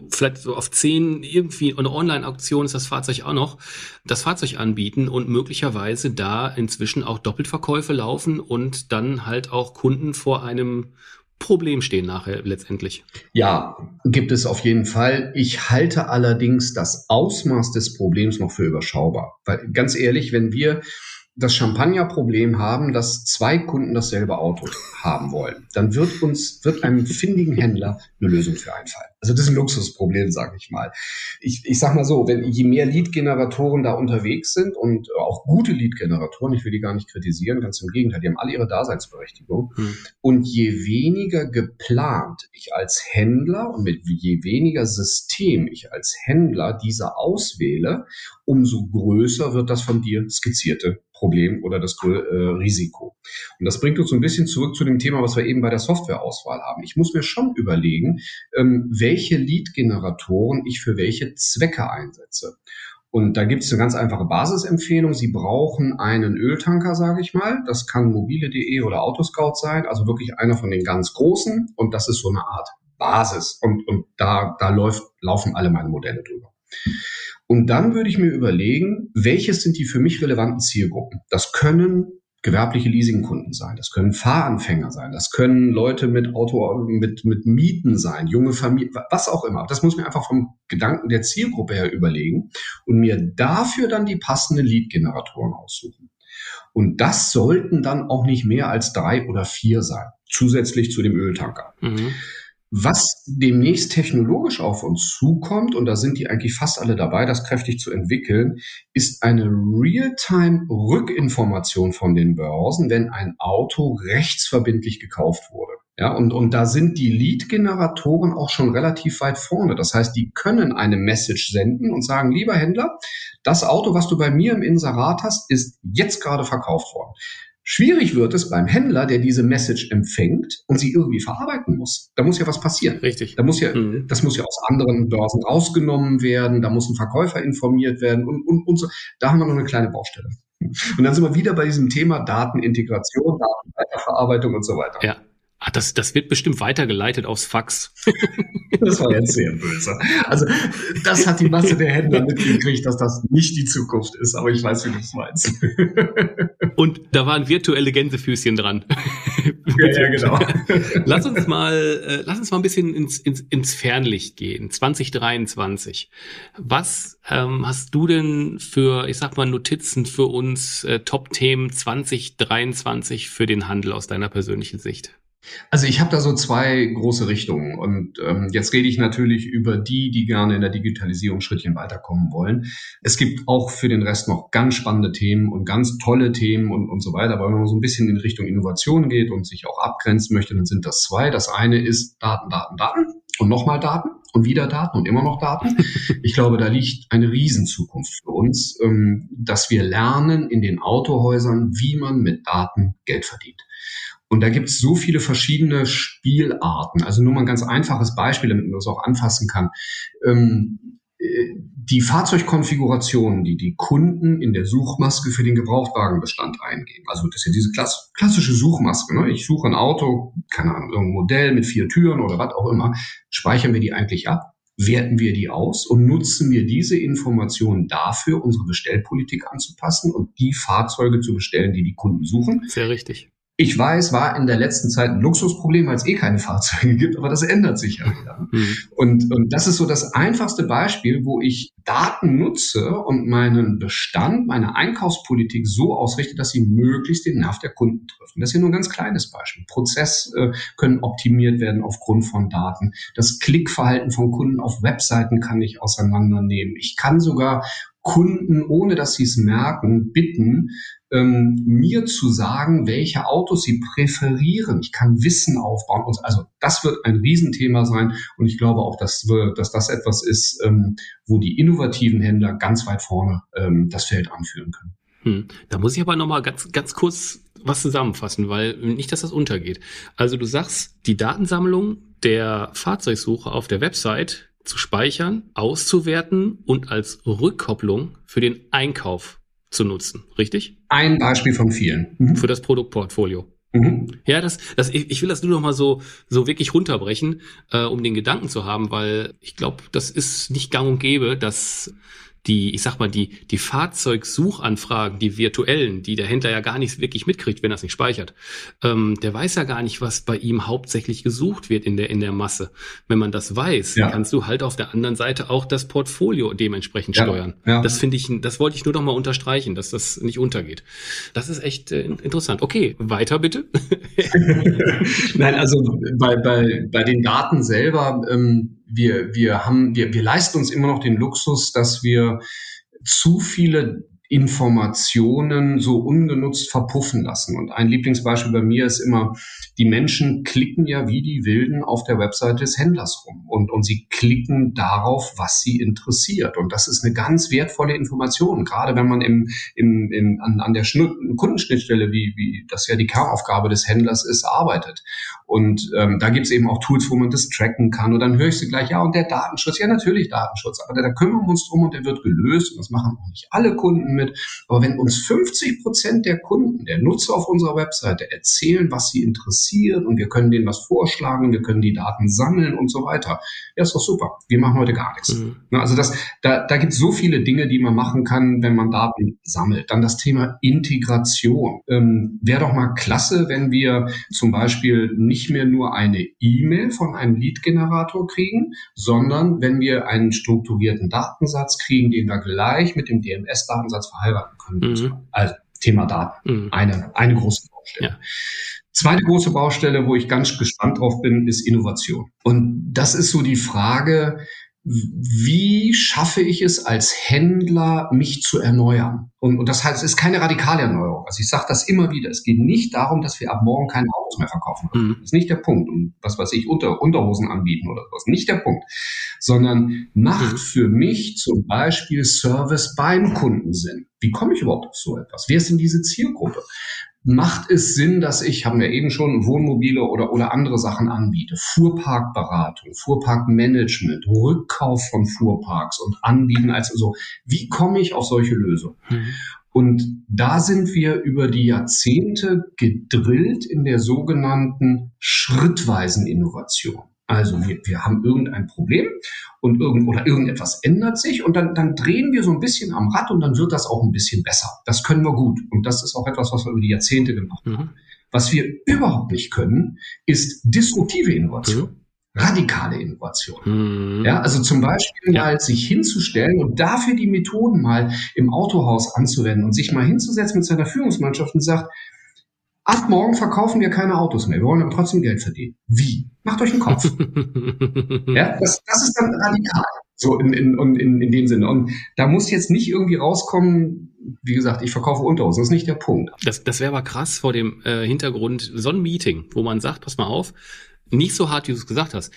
S1: vielleicht so auf zehn irgendwie eine Online-Auktion ist das Fahrzeug auch noch, das Fahrzeug anbieten und möglicherweise da inzwischen auch Doppelverkäufe laufen und dann halt auch Kunden vor einem Problem stehen nachher letztendlich.
S2: Ja, gibt es auf jeden Fall. Ich halte allerdings das Ausmaß des Problems noch für überschaubar. Weil ganz ehrlich, wenn wir das Champagner-Problem haben, dass zwei Kunden dasselbe Auto haben wollen, dann wird uns, wird einem findigen Händler eine Lösung für einfallen. Also das ist ein Luxusproblem, sage ich mal. Ich, ich sag mal so, wenn je mehr Lead-Generatoren da unterwegs sind und auch gute Lead-Generatoren, ich will die gar nicht kritisieren, ganz im Gegenteil, die haben alle ihre Daseinsberechtigung. Hm. Und je weniger geplant ich als Händler und mit je weniger System ich als Händler diese auswähle, umso größer wird das von dir skizzierte Problem oder das äh, Risiko. Und das bringt uns so ein bisschen zurück zu dem Thema, was wir eben bei der Softwareauswahl haben. Ich muss mir schon überlegen, ähm, welche Lead-Generatoren ich für welche Zwecke einsetze. Und da gibt es eine ganz einfache Basisempfehlung. Sie brauchen einen Öltanker, sage ich mal. Das kann mobile.de oder Autoscout sein, also wirklich einer von den ganz großen. Und das ist so eine Art Basis. Und, und da, da läuft, laufen alle meine Modelle drüber. Und dann würde ich mir überlegen, welches sind die für mich relevanten Zielgruppen? Das können gewerbliche Leasingkunden sein, das können Fahranfänger sein, das können Leute mit Auto, mit, mit Mieten sein, junge Familien, was auch immer. Das muss mir einfach vom Gedanken der Zielgruppe her überlegen und mir dafür dann die passenden Lead-Generatoren aussuchen. Und das sollten dann auch nicht mehr als drei oder vier sein, zusätzlich zu dem Öltanker. Mhm. Was demnächst technologisch auf uns zukommt, und da sind die eigentlich fast alle dabei, das kräftig zu entwickeln, ist eine Realtime-Rückinformation von den Börsen, wenn ein Auto rechtsverbindlich gekauft wurde. Ja, und, und da sind die Lead-Generatoren auch schon relativ weit vorne. Das heißt, die können eine Message senden und sagen, lieber Händler, das Auto, was du bei mir im Inserat hast, ist jetzt gerade verkauft worden Schwierig wird es beim Händler, der diese Message empfängt und sie irgendwie verarbeiten muss. Da muss ja was passieren.
S1: Richtig.
S2: Da muss ja, mhm. das muss ja aus anderen Börsen rausgenommen werden, da muss ein Verkäufer informiert werden und, und, und so. Da haben wir noch eine kleine Baustelle. Und dann sind wir wieder bei diesem Thema Datenintegration, Datenweiterverarbeitung und so weiter.
S1: Ja. Ach, das, das wird bestimmt weitergeleitet aufs Fax.
S2: Das war jetzt sehr böse. Also das hat die Masse der Händler mitgekriegt, dass das nicht die Zukunft ist, aber ich weiß, wie du es meinst.
S1: Und da waren virtuelle Gänsefüßchen dran.
S2: Ja, ja, genau.
S1: Lass uns mal, äh, lass uns mal ein bisschen ins, ins, ins Fernlicht gehen. 2023. Was ähm, hast du denn für, ich sag mal, Notizen für uns, äh, Top-Themen 2023 für den Handel aus deiner persönlichen Sicht?
S2: Also ich habe da so zwei große Richtungen und ähm, jetzt rede ich natürlich über die, die gerne in der Digitalisierung Schrittchen weiterkommen wollen. Es gibt auch für den Rest noch ganz spannende Themen und ganz tolle Themen und, und so weiter. Aber wenn man so ein bisschen in Richtung Innovation geht und sich auch abgrenzen möchte, dann sind das zwei. Das eine ist Daten, Daten, Daten und nochmal Daten und wieder Daten und immer noch Daten. Ich glaube, da liegt eine Riesenzukunft für uns, ähm, dass wir lernen in den Autohäusern, wie man mit Daten Geld verdient. Und da gibt es so viele verschiedene Spielarten. Also nur mal ein ganz einfaches Beispiel, damit man das auch anfassen kann. Ähm, äh, die Fahrzeugkonfigurationen, die die Kunden in der Suchmaske für den Gebrauchtwagenbestand eingeben. Also das ist ja diese klassische Suchmaske. Ne? Ich suche ein Auto, keine Ahnung, irgendein Modell mit vier Türen oder was auch immer. Speichern wir die eigentlich ab? werten wir die aus und nutzen wir diese Informationen dafür, unsere Bestellpolitik anzupassen und die Fahrzeuge zu bestellen, die die Kunden suchen.
S1: Sehr richtig.
S2: Ich weiß, war in der letzten Zeit ein Luxusproblem, weil es eh keine Fahrzeuge gibt, aber das ändert sich ja wieder. Mhm. Und, und das ist so das einfachste Beispiel, wo ich Daten nutze und meinen Bestand, meine Einkaufspolitik so ausrichte, dass sie möglichst den Nerv der Kunden treffen. Das ist hier nur ein ganz kleines Beispiel. Prozess äh, können optimiert werden aufgrund von Daten. Das Klickverhalten von Kunden auf Webseiten kann ich auseinandernehmen. Ich kann sogar Kunden, ohne dass sie es merken, bitten, ähm, mir zu sagen, welche Autos sie präferieren. Ich kann Wissen aufbauen. Und also das wird ein Riesenthema sein. Und ich glaube auch, dass, wir, dass das etwas ist, ähm, wo die innovativen Händler ganz weit vorne ähm, das Feld anführen können.
S1: Hm. Da muss ich aber nochmal ganz, ganz kurz was zusammenfassen, weil nicht, dass das untergeht. Also du sagst, die Datensammlung der Fahrzeugsuche auf der Website zu speichern, auszuwerten und als Rückkopplung für den Einkauf zu nutzen, richtig?
S2: Ein Beispiel von vielen.
S1: Mhm. Für das Produktportfolio. Mhm. Ja, das, das, ich will das nur noch mal so, so wirklich runterbrechen, äh, um den Gedanken zu haben, weil ich glaube, das ist nicht gang und gäbe, dass die, ich sag mal, die, die Fahrzeugsuchanfragen, die virtuellen, die der Händler ja gar nicht wirklich mitkriegt, wenn er es nicht speichert, ähm, der weiß ja gar nicht, was bei ihm hauptsächlich gesucht wird in der, in der Masse. Wenn man das weiß, ja. kannst du halt auf der anderen Seite auch das Portfolio dementsprechend ja. steuern. Ja. Das finde ich, das wollte ich nur noch mal unterstreichen, dass das nicht untergeht. Das ist echt äh, interessant. Okay, weiter bitte.
S2: Nein, also bei, bei, bei den Daten selber, ähm, wir, wir haben, wir, wir leisten uns immer noch den Luxus, dass wir zu viele Informationen so ungenutzt verpuffen lassen. Und ein Lieblingsbeispiel bei mir ist immer, die Menschen klicken ja wie die Wilden auf der Webseite des Händlers rum und, und sie klicken darauf, was sie interessiert. Und das ist eine ganz wertvolle Information, gerade wenn man im, im, im, an, an der Schnitt, Kundenschnittstelle, wie, wie das ja die Kernaufgabe des Händlers ist, arbeitet. Und ähm, da gibt es eben auch Tools, wo man das tracken kann. Und dann höre ich sie gleich, ja, und der Datenschutz, ja, natürlich Datenschutz, aber da, da kümmern wir uns drum und der wird gelöst. Und das machen auch nicht alle Kunden mit. Aber wenn uns 50 Prozent der Kunden, der Nutzer auf unserer Webseite erzählen, was sie interessiert, interessiert und wir können denen was vorschlagen, wir können die Daten sammeln und so weiter. Ja, ist doch super. Wir machen heute gar nichts. Mhm. Also das, da, da gibt es so viele Dinge, die man machen kann, wenn man Daten sammelt. Dann das Thema Integration. Ähm, Wäre doch mal klasse, wenn wir zum Beispiel nicht mehr nur eine E-Mail von einem Lead-Generator kriegen, sondern wenn wir einen strukturierten Datensatz kriegen, den wir gleich mit dem DMS-Datensatz verheiraten können. Mhm. Also Thema Daten. Mhm. Eine, eine große Baustelle. Ja. Zweite große Baustelle, wo ich ganz gespannt drauf bin, ist Innovation. Und das ist so die Frage, wie schaffe ich es als Händler, mich zu erneuern? Und, und das heißt, es ist keine radikale Erneuerung. Also ich sage das immer wieder. Es geht nicht darum, dass wir ab morgen keine Autos mehr verkaufen. Mhm. Das ist nicht der Punkt. Und was weiß ich, Unter, Unterhosen anbieten oder sowas. Nicht der Punkt. Sondern macht mhm. für mich zum Beispiel Service beim Kunden Sinn. Wie komme ich überhaupt auf so etwas? Wer ist denn diese Zielgruppe? Macht es Sinn, dass ich, haben wir eben schon, Wohnmobile oder, oder andere Sachen anbiete. Fuhrparkberatung, Fuhrparkmanagement, Rückkauf von Fuhrparks und anbieten als so. Wie komme ich auf solche Lösungen? Mhm. Und da sind wir über die Jahrzehnte gedrillt in der sogenannten schrittweisen Innovation. Also wir, wir haben irgendein Problem und irgend, oder irgendetwas ändert sich und dann, dann drehen wir so ein bisschen am Rad und dann wird das auch ein bisschen besser. Das können wir gut und das ist auch etwas, was wir über die Jahrzehnte gemacht haben. Mhm. Was wir überhaupt nicht können, ist disruptive Innovation. Mhm radikale Innovation. Mhm. Ja, also zum Beispiel ja. mal sich hinzustellen und dafür die Methoden mal im Autohaus anzuwenden und sich mal hinzusetzen mit seiner Führungsmannschaft und sagt, ab morgen verkaufen wir keine Autos mehr, wir wollen aber trotzdem Geld verdienen. Wie? Macht euch einen Kopf. ja, das, das ist dann radikal. So in, in, in, in dem Sinne. Und da muss jetzt nicht irgendwie rauskommen, wie gesagt, ich verkaufe Unterhosen. Das ist nicht der Punkt.
S1: Das, das wäre aber krass vor dem äh, Hintergrund so ein Meeting, wo man sagt, pass mal auf, nicht so hart, wie du es gesagt hast,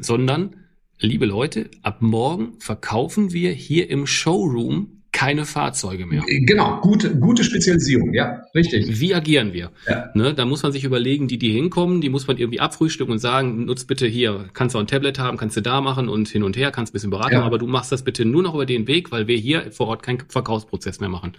S1: sondern, liebe Leute, ab morgen verkaufen wir hier im Showroom keine Fahrzeuge mehr.
S2: Genau, gute, gute Spezialisierung, ja, richtig.
S1: Wie agieren wir? Ja. Ne, da muss man sich überlegen, die, die hinkommen, die muss man irgendwie abfrühstücken und sagen, nutz bitte hier, kannst du auch ein Tablet haben, kannst du da machen und hin und her, kannst ein bisschen beraten, ja. aber du machst das bitte nur noch über den Weg, weil wir hier vor Ort keinen Verkaufsprozess mehr machen.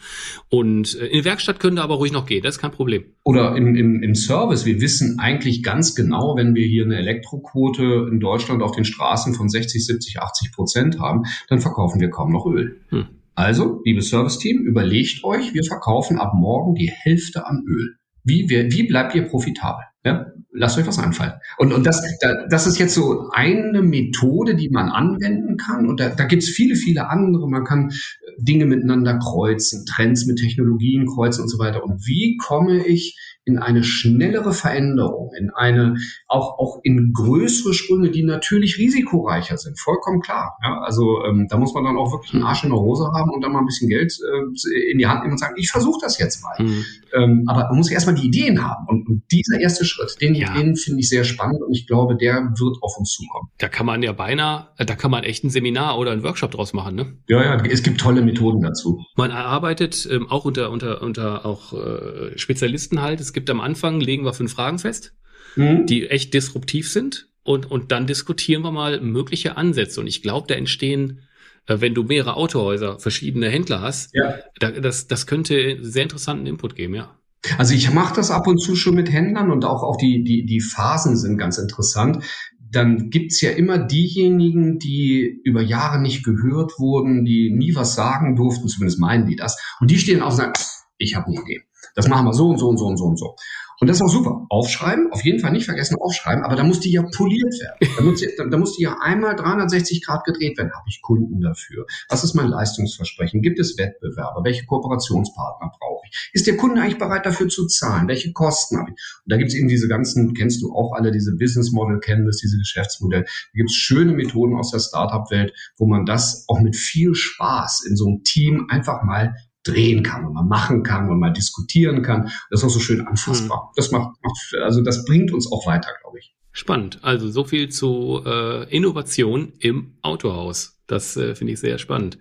S1: Und äh, in Werkstatt können da aber ruhig noch gehen, das ist kein Problem.
S2: Oder im, im, im Service, wir wissen eigentlich ganz genau, wenn wir hier eine Elektroquote in Deutschland auf den Straßen von 60, 70, 80 Prozent haben, dann verkaufen wir kaum noch Öl. Hm. Also, liebes Serviceteam, überlegt euch, wir verkaufen ab morgen die Hälfte an Öl. Wie, wie, wie bleibt ihr profitabel? Ja? Lasst euch was einfallen. Und, und das, das ist jetzt so eine Methode, die man anwenden kann. Und da, da gibt es viele, viele andere. Man kann Dinge miteinander kreuzen, Trends mit Technologien kreuzen und so weiter. Und wie komme ich in eine schnellere Veränderung, in eine, auch, auch in größere Sprünge, die natürlich risikoreicher sind, vollkommen klar. Ja, also ähm, da muss man dann auch wirklich einen Arsch in der Hose haben und dann mal ein bisschen Geld äh, in die Hand nehmen und sagen, ich versuche das jetzt mal. Mhm. Ähm, aber man muss erstmal die Ideen haben. Und, und dieser erste Schritt, den, ja. den finde ich sehr spannend und ich glaube, der wird auf uns zukommen.
S1: Da kann man ja beinahe, da kann man echt ein Seminar oder ein Workshop draus machen, ne?
S2: Ja, ja, es gibt tolle Methoden dazu.
S1: Man erarbeitet ähm, auch unter, unter, unter auch äh, Spezialisten halt. Es gibt am Anfang, legen wir fünf Fragen fest, mhm. die echt disruptiv sind. Und, und dann diskutieren wir mal mögliche Ansätze. Und ich glaube, da entstehen, äh, wenn du mehrere Autohäuser, verschiedene Händler hast, ja. da, das, das könnte sehr interessanten Input geben, ja.
S2: Also ich mache das ab und zu schon mit Händlern und auch, auch die, die, die Phasen sind ganz interessant. Dann gibt's ja immer diejenigen, die über Jahre nicht gehört wurden, die nie was sagen durften, zumindest meinen die das. Und die stehen auf und sagen, ich habe eine Idee. Das machen wir so und so und so und so und so. Und das ist auch super. Aufschreiben, auf jeden Fall nicht vergessen aufschreiben, aber da muss die ja poliert werden. Da muss die, da muss die ja einmal 360 Grad gedreht werden. Habe ich Kunden dafür? Was ist mein Leistungsversprechen? Gibt es Wettbewerber? Welche Kooperationspartner brauche ich? Ist der Kunde eigentlich bereit dafür zu zahlen? Welche Kosten habe ich? Und da gibt es eben diese ganzen, kennst du auch alle, diese Business Model Canvas, diese Geschäftsmodelle. Da gibt es schöne Methoden aus der Startup-Welt, wo man das auch mit viel Spaß in so einem Team einfach mal drehen kann und man machen kann und mal diskutieren kann. Das ist auch so schön anfassbar. Mhm. Das macht, macht, also das bringt uns auch weiter, glaube ich.
S1: Spannend. Also so viel zu äh, Innovation im Autohaus. Das äh, finde ich sehr spannend.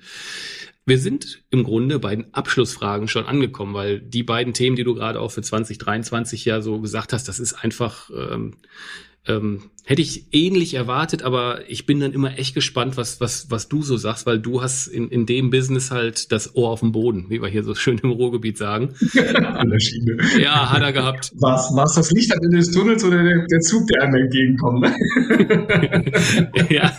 S1: Wir sind im Grunde bei den Abschlussfragen schon angekommen, weil die beiden Themen, die du gerade auch für 2023 ja so gesagt hast, das ist einfach ähm, ähm, hätte ich ähnlich erwartet, aber ich bin dann immer echt gespannt, was, was, was du so sagst, weil du hast in, in dem Business halt das Ohr auf dem Boden, wie wir hier so schön im Ruhrgebiet sagen. An der Schiene. Ja, hat er gehabt.
S2: Was, was das Licht am Ende des Tunnels oder der, der Zug, der einem entgegenkommt?
S1: ja.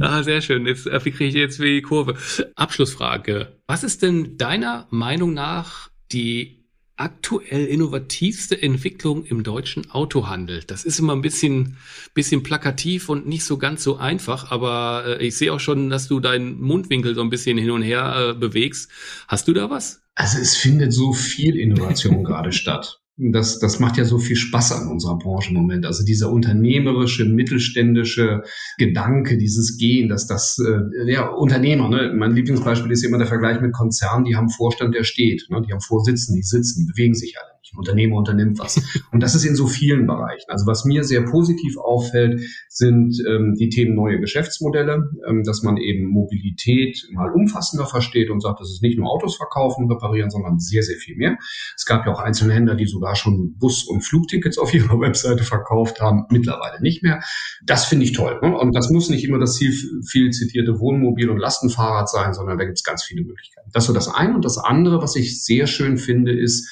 S1: ah, sehr schön. Jetzt äh, wie kriege ich jetzt wie die Kurve. Abschlussfrage. Was ist denn deiner Meinung nach die aktuell innovativste Entwicklung im deutschen Autohandel. Das ist immer ein bisschen, bisschen plakativ und nicht so ganz so einfach, aber äh, ich sehe auch schon, dass du deinen Mundwinkel so ein bisschen hin und her äh, bewegst. Hast du da was?
S2: Also es findet so viel Innovation gerade statt das, das macht ja so viel Spaß an unserer Branche im Moment. Also dieser unternehmerische, mittelständische Gedanke, dieses Gehen, dass das, äh, ja, Unternehmer, ne? mein Lieblingsbeispiel ist immer der Vergleich mit Konzernen, die haben Vorstand, der steht, ne? die haben Vorsitzenden, die sitzen, die bewegen sich alle Unternehmer unternimmt was. Und das ist in so vielen Bereichen. Also was mir sehr positiv auffällt, sind ähm, die Themen neue Geschäftsmodelle, ähm, dass man eben Mobilität mal umfassender versteht und sagt, das ist nicht nur Autos verkaufen, reparieren, sondern sehr, sehr viel mehr. Es gab ja auch einzelne Händler, die sogar schon Bus- und Flugtickets auf ihrer Webseite verkauft haben, mittlerweile nicht mehr. Das finde ich toll. Ne? Und das muss nicht immer das viel, viel zitierte Wohnmobil und Lastenfahrrad sein, sondern da gibt es ganz viele Möglichkeiten. Das ist so das eine. Und das andere, was ich sehr schön finde, ist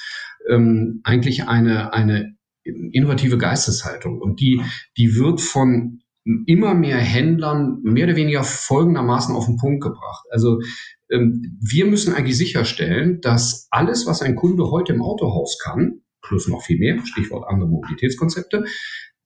S2: ähm, eigentlich eine, eine innovative Geisteshaltung. Und die, die wird von immer mehr Händlern mehr oder weniger folgendermaßen auf den Punkt gebracht. Also ähm, wir müssen eigentlich sicherstellen, dass alles, was ein Kunde heute im Autohaus kann, plus noch viel mehr, Stichwort andere Mobilitätskonzepte,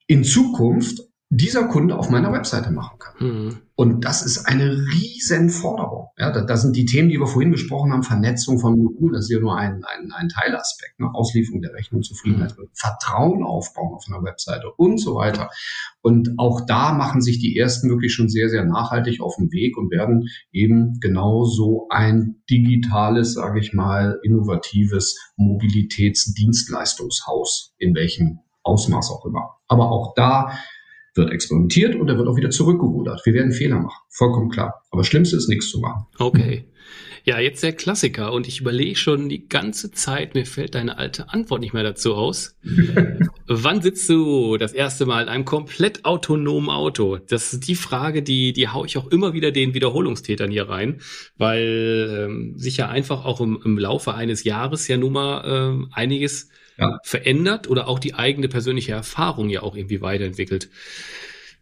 S2: in Zukunft dieser Kunde auf meiner Webseite machen kann. Mhm. Und das ist eine riesen Forderung. Ja, da, da, sind die Themen, die wir vorhin besprochen haben, Vernetzung von Modulen, das ist ja nur ein, ein, ein Teilaspekt, ne? Auslieferung der Rechnung, Zufriedenheit, mhm. Vertrauen aufbauen auf einer Webseite und so weiter. Und auch da machen sich die ersten wirklich schon sehr, sehr nachhaltig auf den Weg und werden eben genauso ein digitales, sage ich mal, innovatives Mobilitätsdienstleistungshaus, in welchem Ausmaß auch immer. Aber auch da wird experimentiert und er wird auch wieder zurückgerudert. Wir werden Fehler machen, vollkommen klar. Aber Schlimmste ist nichts zu machen.
S1: Okay. Ja, jetzt der Klassiker und ich überlege schon die ganze Zeit, mir fällt deine alte Antwort nicht mehr dazu aus. Wann sitzt du das erste Mal in einem komplett autonomen Auto? Das ist die Frage, die, die hau ich auch immer wieder den Wiederholungstätern hier rein, weil ähm, sich ja einfach auch im, im Laufe eines Jahres ja nun mal ähm, einiges ja. verändert oder auch die eigene persönliche Erfahrung ja auch irgendwie weiterentwickelt.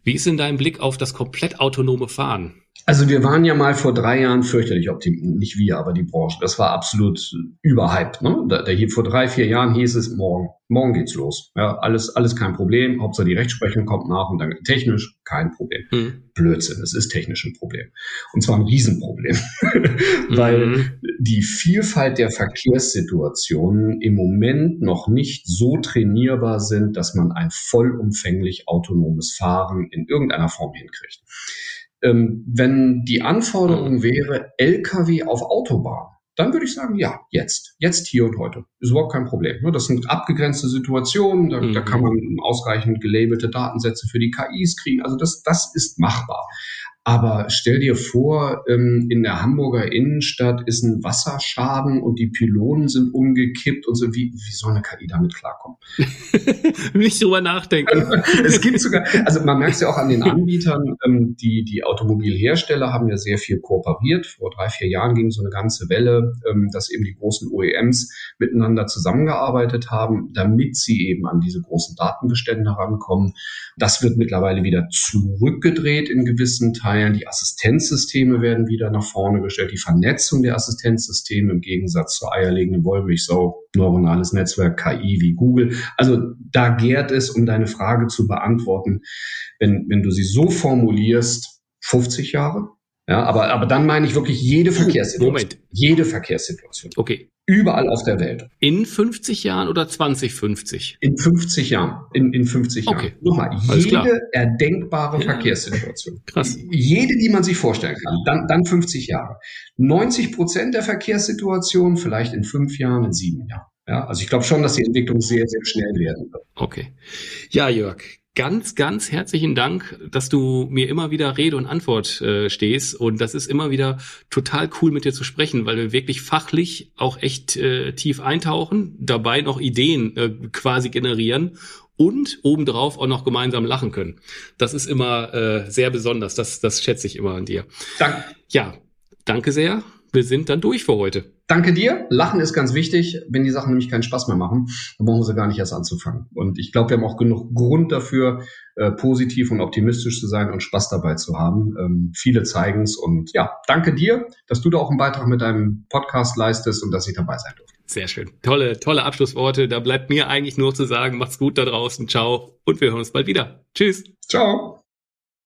S1: Wie ist denn dein Blick auf das komplett autonome Fahren?
S2: Also wir waren ja mal vor drei Jahren fürchterlich optimistisch, nicht wir, aber die Branche. Das war absolut überhyped. Ne? Da, da hier vor drei, vier Jahren hieß es, morgen, morgen geht's los. Ja, alles, alles kein Problem. Hauptsache die Rechtsprechung kommt nach und dann technisch kein Problem. Hm. Blödsinn, es ist technisch ein Problem. Und zwar ein Riesenproblem. Weil mhm. die Vielfalt der Verkehrssituationen im Moment noch nicht so trainierbar sind, dass man ein vollumfänglich autonomes Fahren in irgendeiner Form hinkriegt. Ähm, wenn die Anforderung mhm. wäre, Lkw auf Autobahn, dann würde ich sagen, ja, jetzt, jetzt, hier und heute. Ist überhaupt kein Problem. Ne? Das sind abgegrenzte Situationen, da, mhm. da kann man ausreichend gelabelte Datensätze für die KIs kriegen. Also das, das ist machbar. Aber stell dir vor, ähm, in der Hamburger Innenstadt ist ein Wasserschaden und die Pylonen sind umgekippt und so. Wie, wie soll eine KI damit klarkommen?
S1: Nicht drüber nachdenken.
S2: es gibt sogar, also man merkt es ja auch an den Anbietern, ähm, die, die Automobilhersteller haben ja sehr viel kooperiert. Vor drei, vier Jahren ging so eine ganze Welle, ähm, dass eben die großen OEMs miteinander zusammengearbeitet haben, damit sie eben an diese großen Datenbestände herankommen. Das wird mittlerweile wieder zurückgedreht in gewissen Teilen Teilen. Die Assistenzsysteme werden wieder nach vorne gestellt. Die Vernetzung der Assistenzsysteme im Gegensatz zur eierlegenden Wollmilchsau, neuronales Netzwerk, KI wie Google. Also da gärt es, um deine Frage zu beantworten, wenn, wenn du sie so formulierst, 50 Jahre. Ja, aber, aber dann meine ich wirklich jede Verkehrssituation. Moment. Jede Verkehrssituation.
S1: Okay.
S2: Überall auf der Welt.
S1: In 50 Jahren oder 2050?
S2: In 50 Jahren. In, in 50 Jahren. Okay. Nochmal, Alles jede klar. erdenkbare ja. Verkehrssituation. Krass. Jede, die man sich vorstellen kann. Dann, dann 50 Jahre. 90 Prozent der Verkehrssituationen vielleicht in fünf Jahren, in sieben Jahren. Ja, also ich glaube schon, dass die Entwicklung sehr, sehr schnell werden wird.
S1: Okay. Ja, Jörg, ganz, ganz herzlichen Dank, dass du mir immer wieder Rede und Antwort äh, stehst. Und das ist immer wieder total cool mit dir zu sprechen, weil wir wirklich fachlich auch echt äh, tief eintauchen, dabei noch Ideen äh, quasi generieren und obendrauf auch noch gemeinsam lachen können. Das ist immer äh, sehr besonders. Das, das schätze ich immer an dir.
S2: Danke.
S1: Ja, danke sehr wir sind dann durch für heute.
S2: Danke dir. Lachen ist ganz wichtig. Wenn die Sachen nämlich keinen Spaß mehr machen, dann brauchen sie gar nicht erst anzufangen. Und ich glaube, wir haben auch genug Grund dafür, äh, positiv und optimistisch zu sein und Spaß dabei zu haben. Ähm, viele zeigen es. Und ja, danke dir, dass du da auch einen Beitrag mit deinem Podcast leistest und dass ich dabei sein durfte.
S1: Sehr schön. Tolle, tolle Abschlussworte. Da bleibt mir eigentlich nur zu sagen, macht's gut da draußen. Ciao. Und wir hören uns bald wieder. Tschüss.
S2: Ciao.